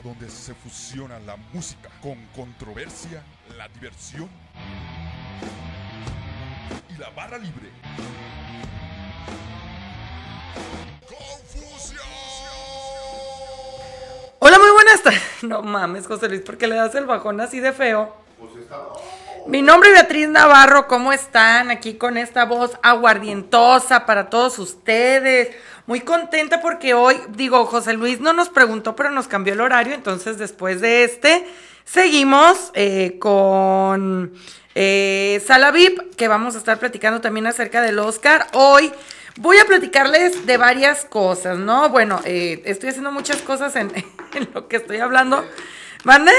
Programa donde se fusiona la música con controversia, la diversión y la barra libre. ¡Confusión! Hola, muy buenas tardes. No mames, José Luis, ¿por qué le das el bajón así de feo? Mi nombre es Beatriz Navarro, ¿cómo están? Aquí con esta voz aguardientosa para todos ustedes. Muy contenta porque hoy, digo, José Luis no nos preguntó, pero nos cambió el horario, entonces después de este, seguimos eh, con eh, Sala VIP, que vamos a estar platicando también acerca del Oscar. Hoy voy a platicarles de varias cosas, ¿no? Bueno, eh, estoy haciendo muchas cosas en, lo que estoy hablando. ¿Mande?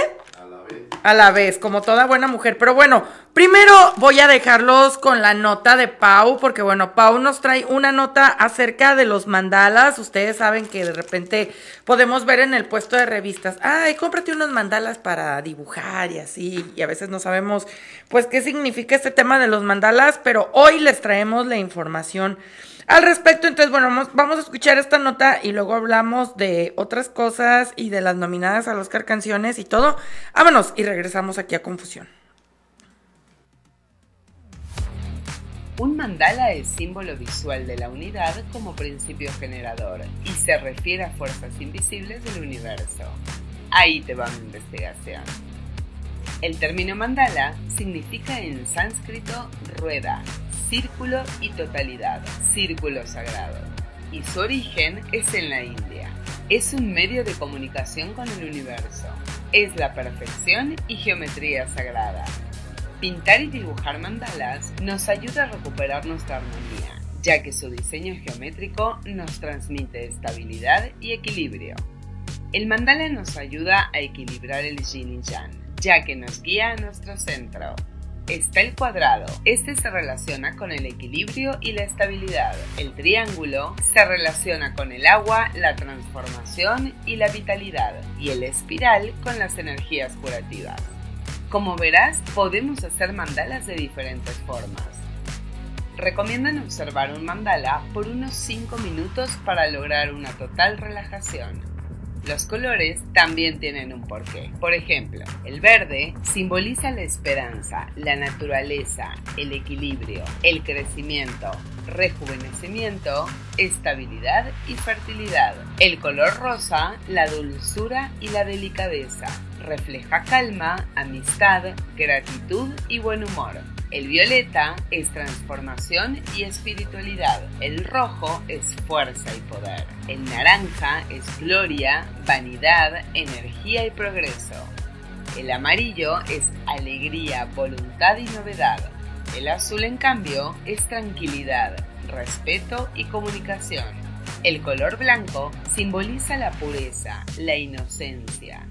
A la vez, como toda buena mujer. Pero bueno, primero voy a dejarlos con la nota de Pau, porque bueno, Pau nos trae una nota acerca de los mandalas. Ustedes saben que de repente podemos ver en el puesto de revistas, ay, cómprate unos mandalas para dibujar y así. Y a veces no sabemos, pues, qué significa este tema de los mandalas, pero hoy les traemos la información al respecto. Entonces, bueno, vamos, vamos a escuchar esta nota y luego hablamos de otras cosas y de las nominadas al Oscar Canciones y todo. Vámonos y regresamos aquí a Confusión. Un mandala es símbolo visual de la unidad como principio generador y se refiere a fuerzas invisibles del universo. Ahí te va mi investigación. El término mandala significa en sánscrito rueda, círculo y totalidad, círculo sagrado. Y su origen es en la India. Es un medio de comunicación con el universo. Es la perfección y geometría sagrada. Pintar y dibujar mandalas nos ayuda a recuperar nuestra armonía, ya que su diseño geométrico nos transmite estabilidad y equilibrio. El mandala nos ayuda a equilibrar el yin y yang, ya que nos guía a nuestro centro. Está el cuadrado. Este se relaciona con el equilibrio y la estabilidad. El triángulo se relaciona con el agua, la transformación y la vitalidad. Y el espiral con las energías curativas. Como verás, podemos hacer mandalas de diferentes formas. Recomiendan observar un mandala por unos 5 minutos para lograr una total relajación. Los colores también tienen un porqué. Por ejemplo, el verde simboliza la esperanza, la naturaleza, el equilibrio, el crecimiento, rejuvenecimiento, estabilidad y fertilidad. El color rosa, la dulzura y la delicadeza. Refleja calma, amistad, gratitud y buen humor. El violeta es transformación y espiritualidad. El rojo es fuerza y poder. El naranja es gloria, vanidad, energía y progreso. El amarillo es alegría, voluntad y novedad. El azul, en cambio, es tranquilidad, respeto y comunicación. El color blanco simboliza la pureza, la inocencia,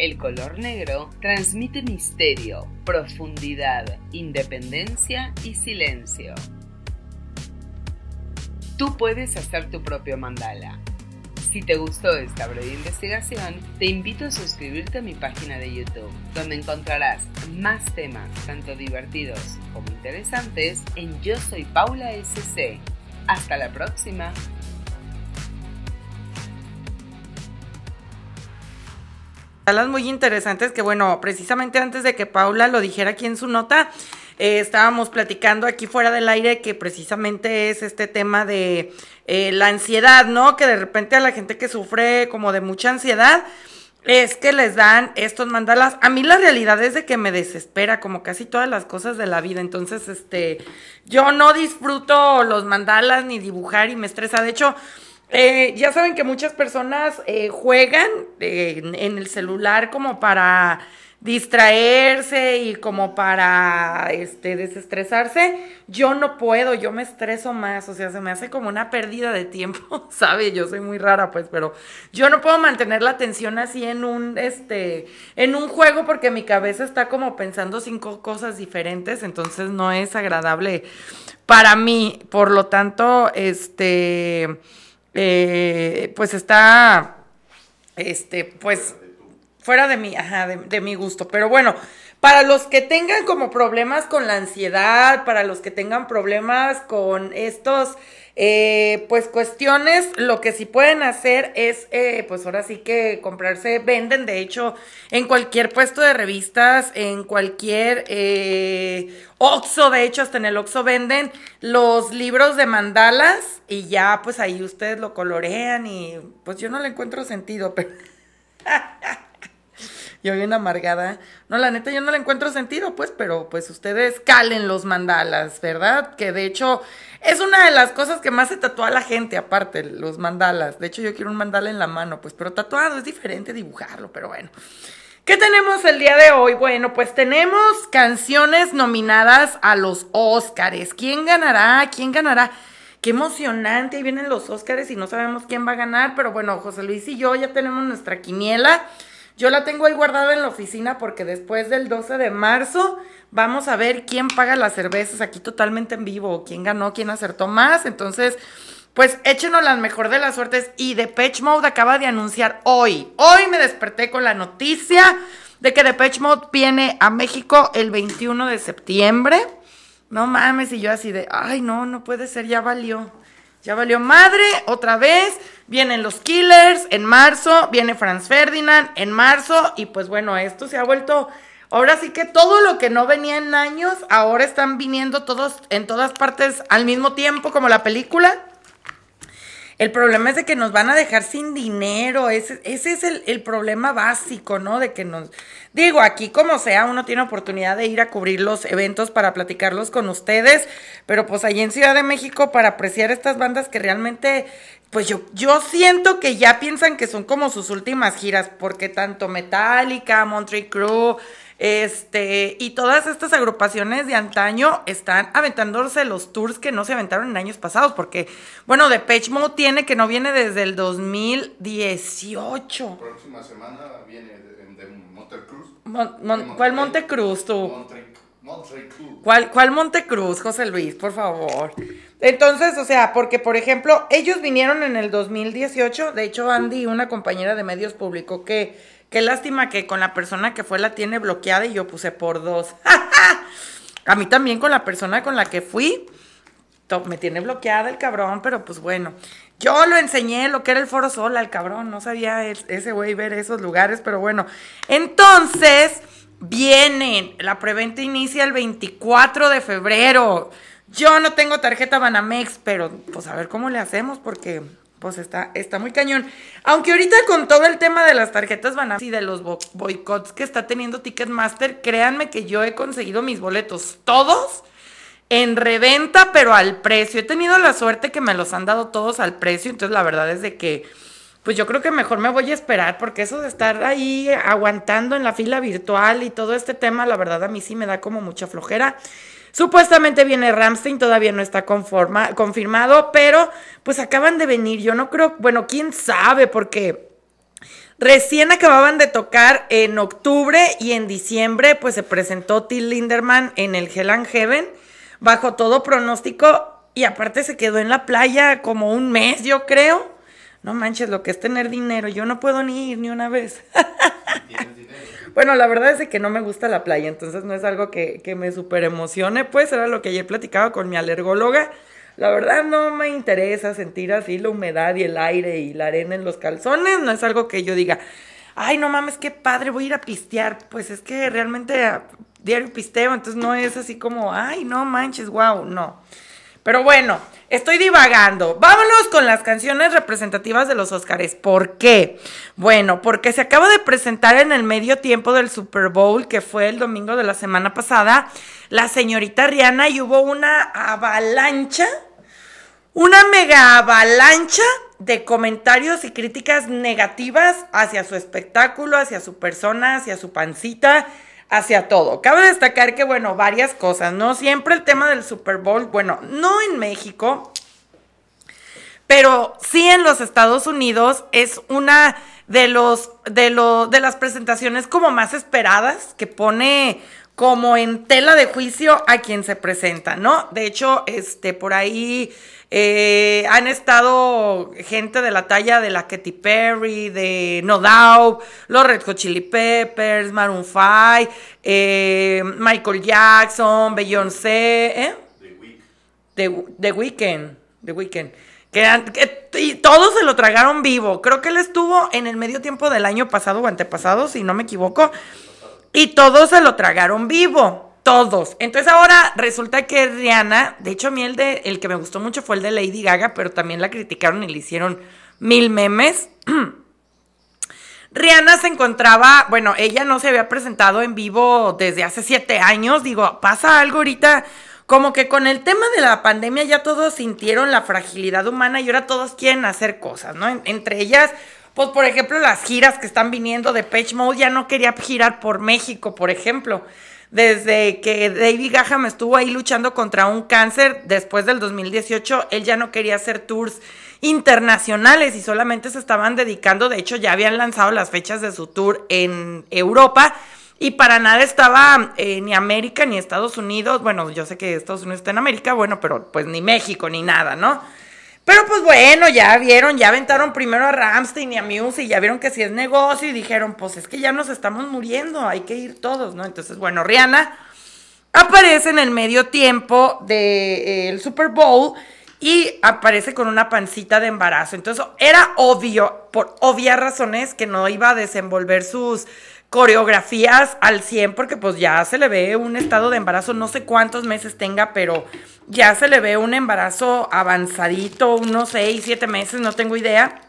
el color negro transmite misterio, profundidad, independencia y silencio. Tú puedes hacer tu propio mandala. Si te gustó esta breve investigación, te invito a suscribirte a mi página de YouTube, donde encontrarás más temas tanto divertidos como interesantes en Yo Soy Paula SC. Hasta la próxima. Mandalas muy interesantes que bueno, precisamente antes de que Paula lo dijera aquí en su nota, eh, estábamos platicando aquí fuera del aire que precisamente es este tema de eh, la ansiedad, ¿no? Que de repente a la gente que sufre como de mucha ansiedad es que les dan estos mandalas. A mí la realidad es de que me desespera como casi todas las cosas de la vida. Entonces, este, yo no disfruto los mandalas ni dibujar y me estresa. De hecho, eh, ya saben que muchas personas eh, juegan eh, en el celular como para distraerse y como para este desestresarse, yo no puedo, yo me estreso más, o sea, se me hace como una pérdida de tiempo, ¿sabe? Yo soy muy rara, pues, pero yo no puedo mantener la atención así en un este en un juego porque mi cabeza está como pensando cinco cosas diferentes, entonces no es agradable para mí, por lo tanto, este eh, pues está este pues fuera de mi, ajá, de, mi gusto. Pero bueno, para los que tengan como problemas con la ansiedad, para los que tengan problemas con estos, eh, pues cuestiones, lo que sí pueden hacer es, eh, pues ahora sí que comprarse, venden de hecho en cualquier puesto de revistas, en cualquier eh, Oxxo, de hecho hasta en el Oxxo venden los libros de mandalas y ya pues ahí ustedes lo colorean y pues yo no le encuentro sentido, pero... yo bien amargada. No, la neta, yo no le encuentro sentido, pues, pero pues ustedes calen los mandalas, ¿verdad? Que de hecho es una de las cosas que más se tatúa la gente, aparte, los mandalas. De hecho, yo quiero un mandala en la mano, pues, pero tatuado es diferente dibujarlo, pero bueno. ¿Qué tenemos el día de hoy? Bueno, pues tenemos canciones nominadas a los Óscares. ¿Quién ganará? ¿Quién ganará? Qué emocionante, ahí vienen los Óscares y no sabemos quién va a ganar, pero bueno, José Luis y yo ya tenemos nuestra quiniela. Yo la tengo ahí guardada en la oficina porque después del 12 de marzo vamos a ver quién paga las cervezas aquí totalmente en vivo, quién ganó, quién acertó más. Entonces, pues échenos las mejor de las suertes. Y Depeche Mode acaba de anunciar hoy, hoy me desperté con la noticia de que Depeche Mode viene a México el 21 de septiembre. No mames, y yo así de, ay, no, no puede ser, ya valió. Ya valió madre, otra vez. Vienen los Killers en marzo, viene Franz Ferdinand en marzo y pues bueno, esto se ha vuelto... Ahora sí que todo lo que no venía en años, ahora están viniendo todos en todas partes al mismo tiempo como la película. El problema es de que nos van a dejar sin dinero. Ese, es el, problema básico, ¿no? De que nos. Digo, aquí como sea, uno tiene oportunidad de ir a cubrir los eventos para platicarlos con ustedes. Pero pues allí en Ciudad de México, para apreciar estas bandas que realmente. Pues yo, yo siento que ya piensan que son como sus últimas giras, porque tanto Metallica, Monterey Crew, este, y todas estas agrupaciones de antaño están aventándose los tours que no se aventaron en años pasados, porque, bueno, Depeche Mode tiene que no viene desde el 2018. La próxima semana viene de, de Montecruz. Mon, mon, ¿Cuál Montecruz tú? Montre, ¿Cuál, ¿Cuál Montecruz, José Luis, por favor? Entonces, o sea, porque por ejemplo, ellos vinieron en el 2018, de hecho Andy, una compañera de medios, publicó que Qué lástima que con la persona que fue la tiene bloqueada y yo puse por dos. A mí también con la persona con la que fui, me tiene bloqueada el cabrón, pero pues bueno. Yo lo enseñé lo que era el Foro Sol al cabrón, no sabía ese güey ver esos lugares, pero bueno. Entonces, vienen, la preventa inicia el 24 de febrero. Yo no tengo tarjeta Banamex, pero pues a ver cómo le hacemos porque pues está, está muy cañón. Aunque ahorita con todo el tema de las tarjetas van y de los boicots que está teniendo Ticketmaster, créanme que yo he conseguido mis boletos todos en reventa, pero al precio. He tenido la suerte que me los han dado todos al precio, entonces la verdad es de que, pues yo creo que mejor me voy a esperar, porque eso de estar ahí aguantando en la fila virtual y todo este tema, la verdad a mí sí me da como mucha flojera. Supuestamente viene Ramstein, todavía no está conforma, confirmado, pero pues acaban de venir. Yo no creo, bueno, quién sabe, porque recién acababan de tocar en octubre y en diciembre, pues se presentó Till Linderman en el Hell and Heaven, bajo todo pronóstico, y aparte se quedó en la playa como un mes, yo creo. No manches, lo que es tener dinero, yo no puedo ni ir ni una vez. Bueno, la verdad es que no me gusta la playa, entonces no es algo que, que me super emocione, pues era lo que ayer platicaba con mi alergóloga. La verdad no me interesa sentir así la humedad y el aire y la arena en los calzones, no es algo que yo diga, ay, no mames, qué padre, voy a ir a pistear. Pues es que realmente diario pisteo, entonces no es así como, ay, no manches, wow, no. Pero bueno, estoy divagando. Vámonos con las canciones representativas de los Oscars. ¿Por qué? Bueno, porque se acaba de presentar en el medio tiempo del Super Bowl, que fue el domingo de la semana pasada, la señorita Rihanna y hubo una avalancha, una mega avalancha de comentarios y críticas negativas hacia su espectáculo, hacia su persona, hacia su pancita, hacia todo. Cabe destacar que, bueno, varias cosas, ¿no? Siempre el tema del Super Bowl, bueno, no en México, pero sí en los Estados Unidos es una de los de de las presentaciones como más esperadas que pone como en tela de juicio a quien se presenta, ¿no? De hecho, este por ahí eh, han estado gente de la talla de la Katy Perry, de No Doubt, los Red Hot Chili Peppers, Maroon 5, eh, Michael Jackson, Beyoncé, ¿eh? The, The Weeknd, The Weeknd. Que, y todos se lo tragaron vivo. Creo que él estuvo en el medio tiempo del año pasado o antepasado, si no me equivoco. Y todos se lo tragaron vivo. Todos. Entonces ahora resulta que Rihanna, de hecho a mí el, de, el que me gustó mucho fue el de Lady Gaga, pero también la criticaron y le hicieron mil memes. Rihanna se encontraba, bueno, ella no se había presentado en vivo desde hace siete años. Digo, pasa algo ahorita, como que con el tema de la pandemia ya todos sintieron la fragilidad humana y ahora todos quieren hacer cosas, ¿no? entre ellas, pues por ejemplo, las giras que están viniendo de Page Mode ya no quería girar por México, por ejemplo desde que David Gaham estuvo ahí luchando contra un cáncer después del 2018, él ya no quería hacer tours internacionales y solamente se estaban dedicando, de hecho ya habían lanzado las fechas de su tour en Europa y para nada estaba eh, ni América ni Estados Unidos, bueno, yo sé que Estados Unidos está en América, bueno, pero pues ni México ni nada, ¿no? Pero pues bueno, ya vieron, ya aventaron primero a Ramstein y a Muse y ya vieron que si es negocio y dijeron, pues es que ya nos estamos muriendo, hay que ir todos, ¿no? Entonces, bueno, Rihanna aparece en el medio tiempo del de, eh, Super Bowl y aparece con una pancita de embarazo. Entonces, era obvio, por obvias razones, que no iba a desenvolver sus coreografías al 100 porque pues ya se le ve un estado de embarazo, no sé cuántos meses tenga, pero ya se le ve un embarazo avanzadito, unos 6, 7 meses, no tengo idea.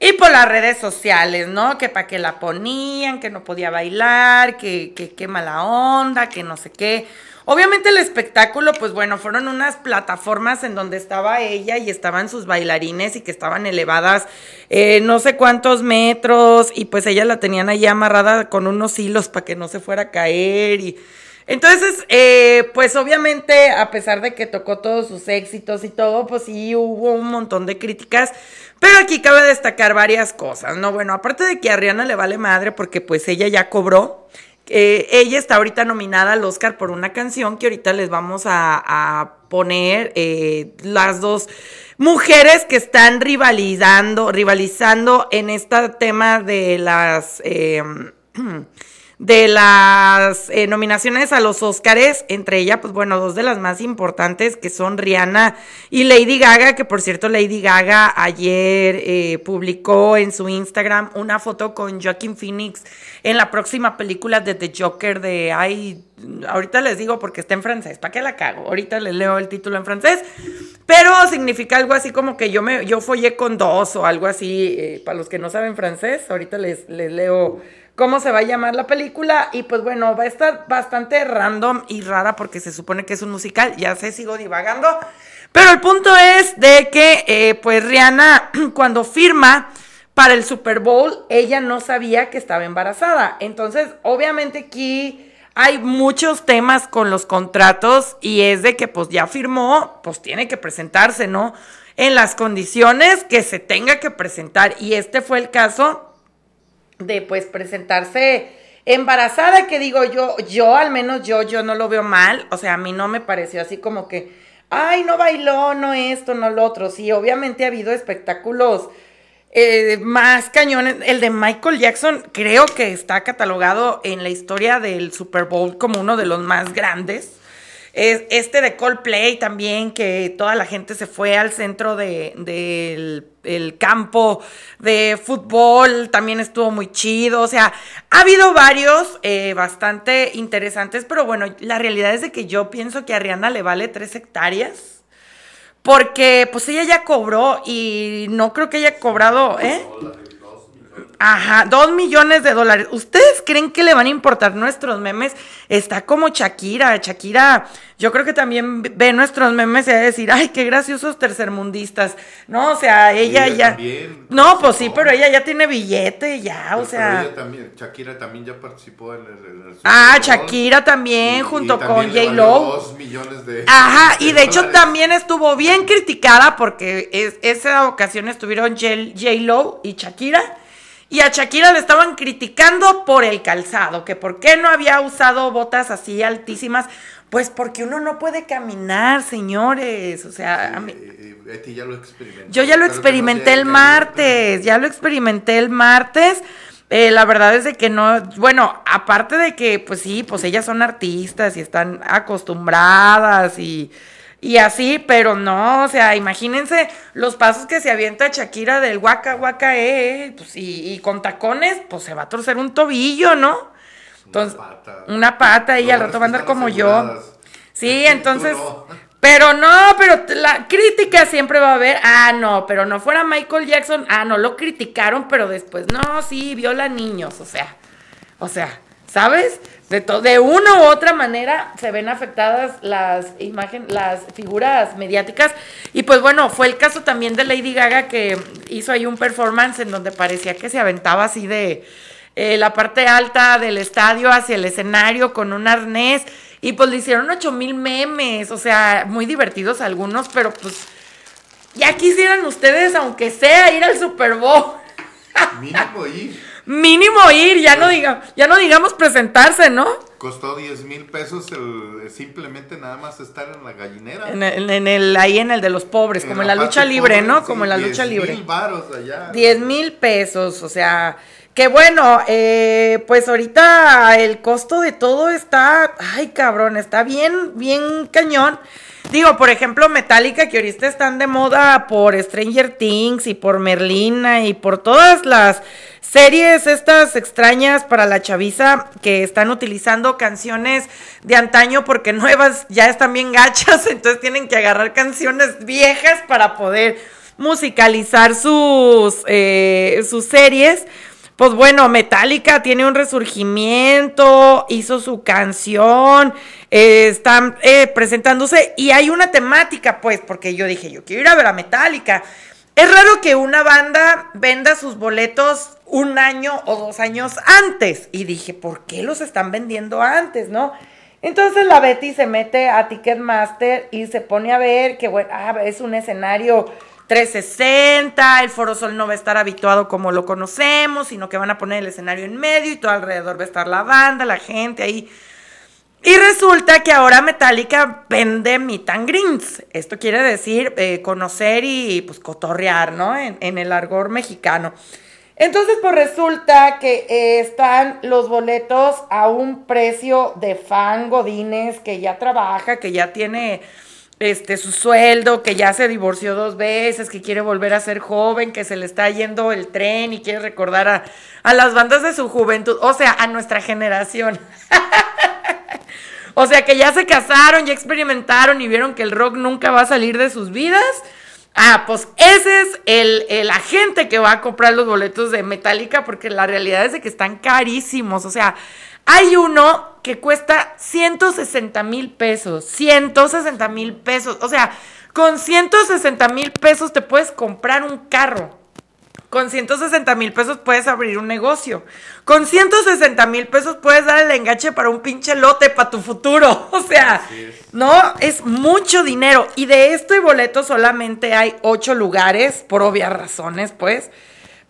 Y por las redes sociales, ¿no? Que para qué la ponían, que no podía bailar, que qué mala onda, que no sé qué. Obviamente el espectáculo, pues bueno, fueron unas plataformas en donde estaba ella y estaban sus bailarines y que estaban elevadas eh, no sé cuántos metros y pues ella la tenían ahí amarrada con unos hilos para que no se fuera a caer y... Entonces, eh, pues obviamente, a pesar de que tocó todos sus éxitos y todo, pues sí hubo un montón de críticas. Pero aquí cabe destacar varias cosas, ¿no? Bueno, aparte de que a Rihanna le vale madre porque pues ella ya cobró. Eh, ella está ahorita nominada al Oscar por una canción que ahorita les vamos a, poner eh, las dos mujeres que están rivalizando, rivalizando en este tema de las de las eh, nominaciones a los Óscares, entre ellas, pues bueno, dos de las más importantes que son Rihanna y Lady Gaga, que por cierto Lady Gaga ayer eh, publicó en su Instagram una foto con Joaquin Phoenix en la próxima película de The Joker de, ay, ahorita les digo porque está en francés, ¿para qué la cago? Ahorita les leo el título en francés, pero significa algo así como que yo me, yo follé con dos o algo así, eh, para los que no saben francés, ahorita les, les leo cómo se va a llamar la película. Y pues bueno, va a estar bastante random y rara porque se supone que es un musical. Ya sé, sigo divagando. Pero el punto es de que, eh, pues Rihanna, cuando firma para el Super Bowl, ella no sabía que estaba embarazada. Entonces, obviamente aquí hay muchos temas con los contratos y es de que pues ya firmó, pues tiene que presentarse, ¿no? En las condiciones que se tenga que presentar. Y este fue el caso de pues presentarse embarazada, que digo yo, yo al menos yo, yo no lo veo mal, o sea, a mí no me pareció así como que, ay, no bailó, no esto, no lo otro, sí, obviamente ha habido espectáculos eh, más cañones, el de Michael Jackson creo que está catalogado en la historia del Super Bowl como uno de los más grandes, este de Coldplay también, que toda la gente se fue al centro del el campo de fútbol, también estuvo muy chido. O sea, ha habido varios eh, bastante interesantes, pero bueno, la realidad es de que yo pienso que a Rihanna le vale tres hectáreas. Porque pues ella ya cobró y no creo que haya cobrado, ¿eh? Ajá, dos millones de dólares. ¿Ustedes creen que le van a importar nuestros memes? Está como Shakira. Shakira, yo creo que también ve nuestros memes y va a decir, ay, qué graciosos tercermundistas. No, o sea, ella, Ella ya. también no, pues sí, pero ella ya tiene billete, ya, o Pero sea. ella también, Shakira también ya participó en el, en el Ah. Shakira también, Y- junto y con también J-Lo. Dos millones de. Ajá, y de hecho dólares. también estuvo bien criticada porque es, esa ocasión estuvieron J- J-Lo y Shakira. Y a Shakira le estaban criticando por el calzado, que por qué no había usado botas así altísimas. Pues porque uno no puede caminar, señores. O sea, a mí- Eh, Betty ya lo experimentó. yo ya lo experimenté el martes, ya lo experimenté el martes. Eh, la verdad es de que no, bueno, aparte de que, pues sí, pues ellas son artistas y están acostumbradas y, y así, pero no, o sea, imagínense los pasos que se avienta Shakira del guaca guaca, eh, pues y, y con tacones, pues se va a torcer un tobillo, ¿no? Entonces, una pata. una pata y Lo al rato va a andar como yo. Sí, entonces. no. Pero no, pero la crítica siempre va a haber. Ah, no, pero no fuera Michael Jackson. Ah, no, lo criticaron, pero después, no, sí, viola niños. O sea, o sea, ¿sabes? De, de una u otra manera se ven afectadas las imágenes, las figuras mediáticas. Y pues bueno, fue el caso también de Lady Gaga que hizo ahí un performance en donde parecía que se aventaba así de eh, la parte alta del estadio hacia el escenario con un arnés. Y pues le hicieron ocho mil memes, o sea, muy divertidos algunos, pero pues ya quisieran ustedes, aunque sea, ir al Super Bowl. Mínimo ir. Mínimo ir, ya no diga, ya no digamos presentarse, ¿no? Costó 10 mil pesos el, simplemente nada más estar en la gallinera. En el, en el- ahí en el de los pobres, como en la, lucha libre, pobre, ¿no? sí, Como en la 10 lucha libre. mil varos allá. 10 mil pesos, o sea, que bueno, eh, pues ahorita el costo de todo está, ay cabrón, está bien, bien cañón. Digo, por ejemplo, Metallica, que ahorita están de moda por Stranger Things y por Merlina y por todas las series estas extrañas para la chaviza que están utilizando canciones de antaño porque nuevas ya están bien gachas, entonces tienen que agarrar canciones viejas para poder musicalizar sus, eh, sus series. Pues bueno, Metallica tiene un resurgimiento, hizo su canción, eh, están eh, presentándose y hay una temática, pues, porque yo dije, yo quiero ir a ver a Metallica. Es raro que una banda venda sus boletos un año o dos años antes. Y dije, ¿por qué los están vendiendo antes, no? Entonces la Betty se mete a Ticketmaster y se pone a ver que, bueno, ah, es un escenario 360, el Foro Sol no va a estar habituado como lo conocemos, sino que van a poner el escenario en medio y todo alrededor va a estar la banda, la gente ahí. Y resulta que ahora Metallica vende meet and greens. Esto quiere decir eh, conocer y pues cotorrear, ¿no? En, el argor mexicano. Entonces, pues resulta que eh, están los boletos a un precio de fan Godínez que ya trabaja, que ya tiene este su sueldo, que ya se divorció dos veces, que quiere volver a ser joven, que se le está yendo el tren y quiere recordar a, a las bandas de su juventud, o sea, a nuestra generación. O sea, que ya se casaron, ya experimentaron y vieron que el rock nunca va a salir de sus vidas. Ah, pues ese es el, el agente que va a comprar los boletos de Metallica porque la realidad es de que están carísimos. O sea, hay uno que cuesta 160 mil pesos. 160 mil pesos. O sea, con 160 mil pesos te puedes comprar un carro. Con 160 mil pesos puedes abrir un negocio. Con 160 mil pesos puedes dar el enganche para un pinche lote para tu futuro. O sea, no, es mucho dinero. Y de este boleto solamente hay ocho lugares, por obvias razones, pues.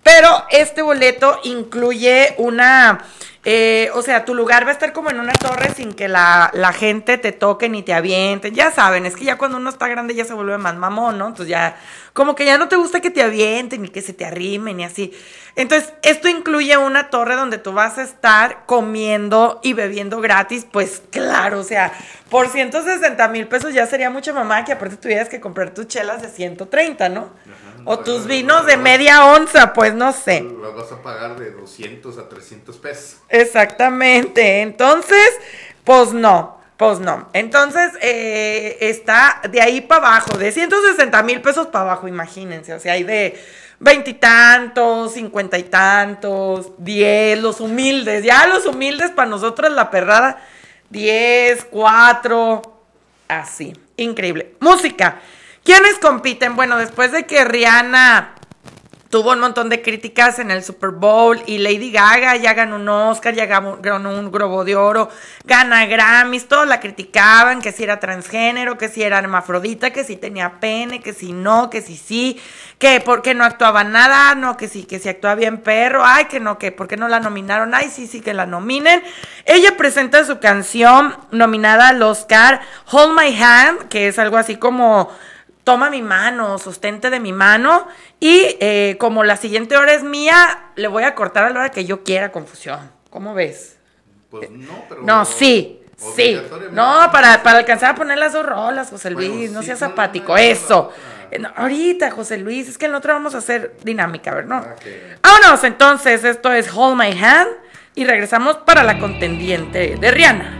Pero este boleto incluye una, eh, o sea, tu lugar va a estar como en una torre sin que la, la gente te toque ni te avienten. Ya saben, es que ya cuando uno está grande ya se vuelve más mamón, ¿no? Entonces ya, como que ya no te gusta que te avienten ni que se te arrimen ni así. Entonces, esto incluye una torre donde tú vas a estar comiendo y bebiendo gratis, pues claro, o sea, por 160 mil pesos ya sería mucha mamá que aparte tuvieras que comprar tus chelas de 130, ¿no? O tus vinos de media onza, pues no sé. Las vas a pagar de 200 a 300 pesos. Exactamente. Entonces, pues no. Pues no. Entonces, eh, está de ahí para abajo, de 160 mil pesos para abajo, imagínense. O sea, hay de veintitantos, cincuenta y tantos, diez, los humildes. Ya los humildes para nosotros la perrada, diez, cuatro, así. Increíble. Música. ¿Quiénes compiten? Bueno, después de que Rihanna tuvo un montón de críticas en el Super Bowl y Lady Gaga ya ganó un Oscar, ya ganó un Globo de Oro, gana Grammys, todos la criticaban, que si era transgénero, que si era hermafrodita, que si tenía pene, que si no, que si sí, que por qué no actuaba nada, no, que sí, que si actuaba bien perro, ay, que no, que por qué no la nominaron, ay, sí, sí, que la nominen. Ella presenta su canción nominada al Oscar, Hold My Hand, que es algo así como toma mi mano, sustente de mi mano y eh, como la siguiente hora es mía, le voy a cortar a la hora que yo quiera confusión. ¿Cómo ves? Pues no, pero... No, sí, sí. No, para, para alcanzar a poner las dos rolas, José Luis, no seas apático. Eso. Eh, ahorita, José Luis, es que en otro vamos a hacer dinámica, ¿verdad? No. Vámonos, entonces, esto es Hold My Hand y regresamos para la contendiente de Rihanna.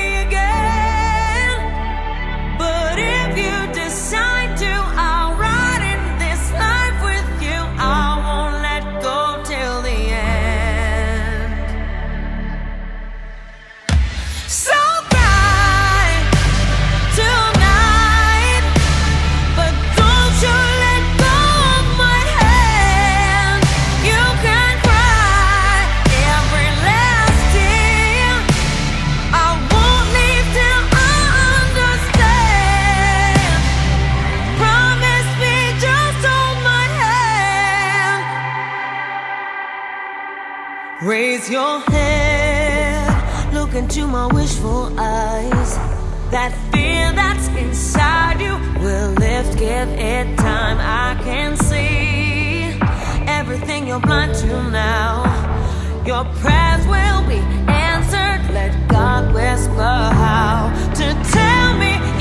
Into my wishful eyes. That fear that's inside you will lift, give it time. I can see everything you're blind to now. Your prayers will be answered. Let God whisper how to tell me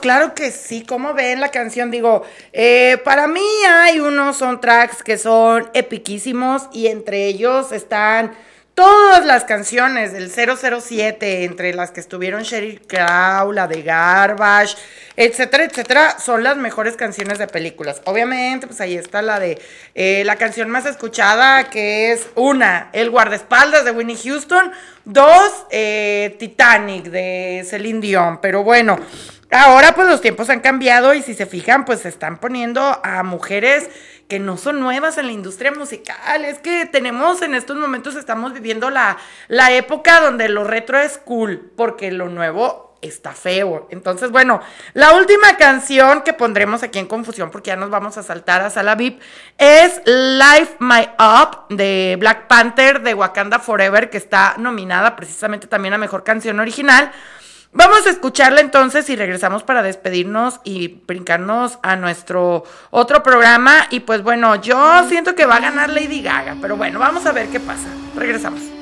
claro que sí. ¿Cómo ven la canción? Digo, eh, para mí hay unos tracks que son epiquísimos y entre ellos están todas las canciones del 007, entre las que estuvieron Sheryl Crow, la de Garbage, etcétera, etcétera, son las mejores canciones de películas. Obviamente, pues ahí está la de eh, la canción más escuchada, que es una, El guardaespaldas de Winnie Houston, dos, eh, Titanic de Celine Dion. Pero bueno, ahora pues los tiempos han cambiado y si se fijan, pues se están poniendo a mujeres que no son nuevas en la industria musical. Es que tenemos en estos momentos, estamos viviendo la, la época donde lo retro es cool, porque lo nuevo está feo. Entonces, bueno, la última canción que pondremos aquí en confusión, porque ya nos vamos a saltar a Sala VIP, es Life My Up de Black Panther de Wakanda Forever, que está nominada precisamente también a Mejor Canción Original. Vamos a escucharla entonces y regresamos para despedirnos y brincarnos a nuestro otro programa. Y pues bueno, yo siento que va a ganar Lady Gaga, pero bueno, vamos a ver qué pasa. Regresamos.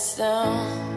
us down.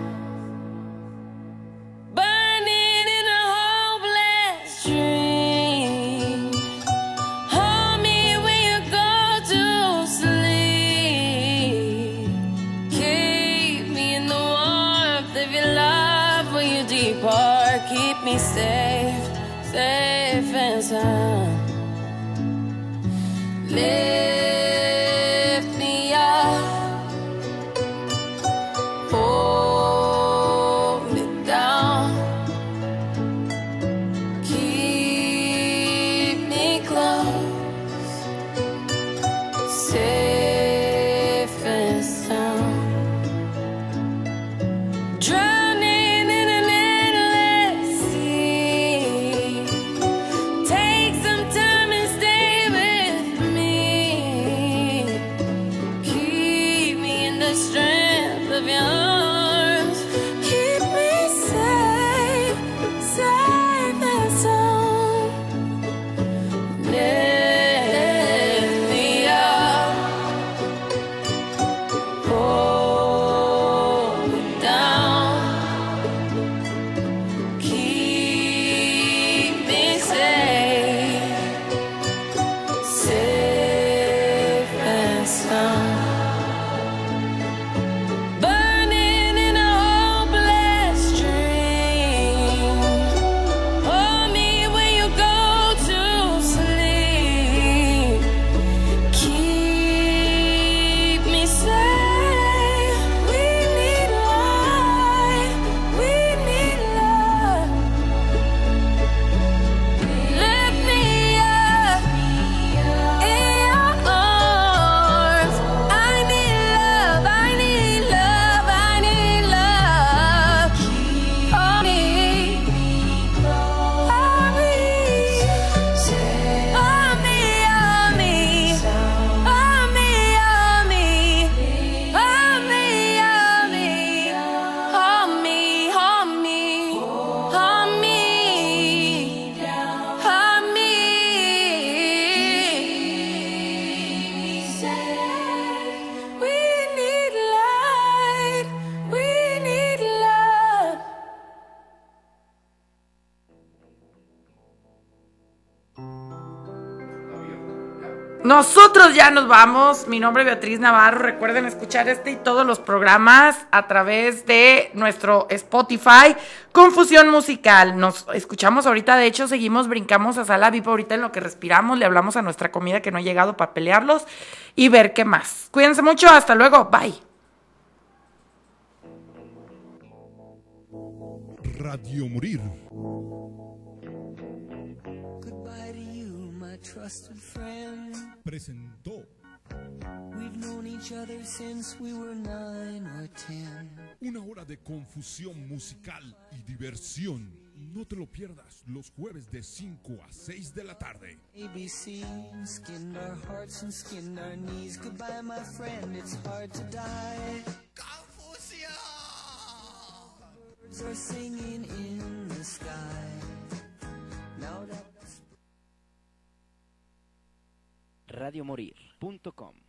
Ya nos vamos. Mi nombre es Beatriz Navarro. Recuerden escuchar este y todos los programas a través de nuestro Spotify. Confusión musical. Nos escuchamos ahorita. De hecho, seguimos, brincamos a sala VIP ahorita en lo que respiramos. Le hablamos a nuestra comida que no ha llegado para pelearlos y ver qué más. Cuídense mucho. Hasta luego. Bye. Radio Morir. Trusted friend. presentó We've known each other since we were nine or ten. Una hora de confusión musical y diversión. No te lo pierdas los jueves de 5 a 6 de la tarde. ABC skinned our hearts and skinned our knees. Goodbye, my friend, it's hard to die. Confusion! Birds are singing in the sky. Now that Radiomorir.com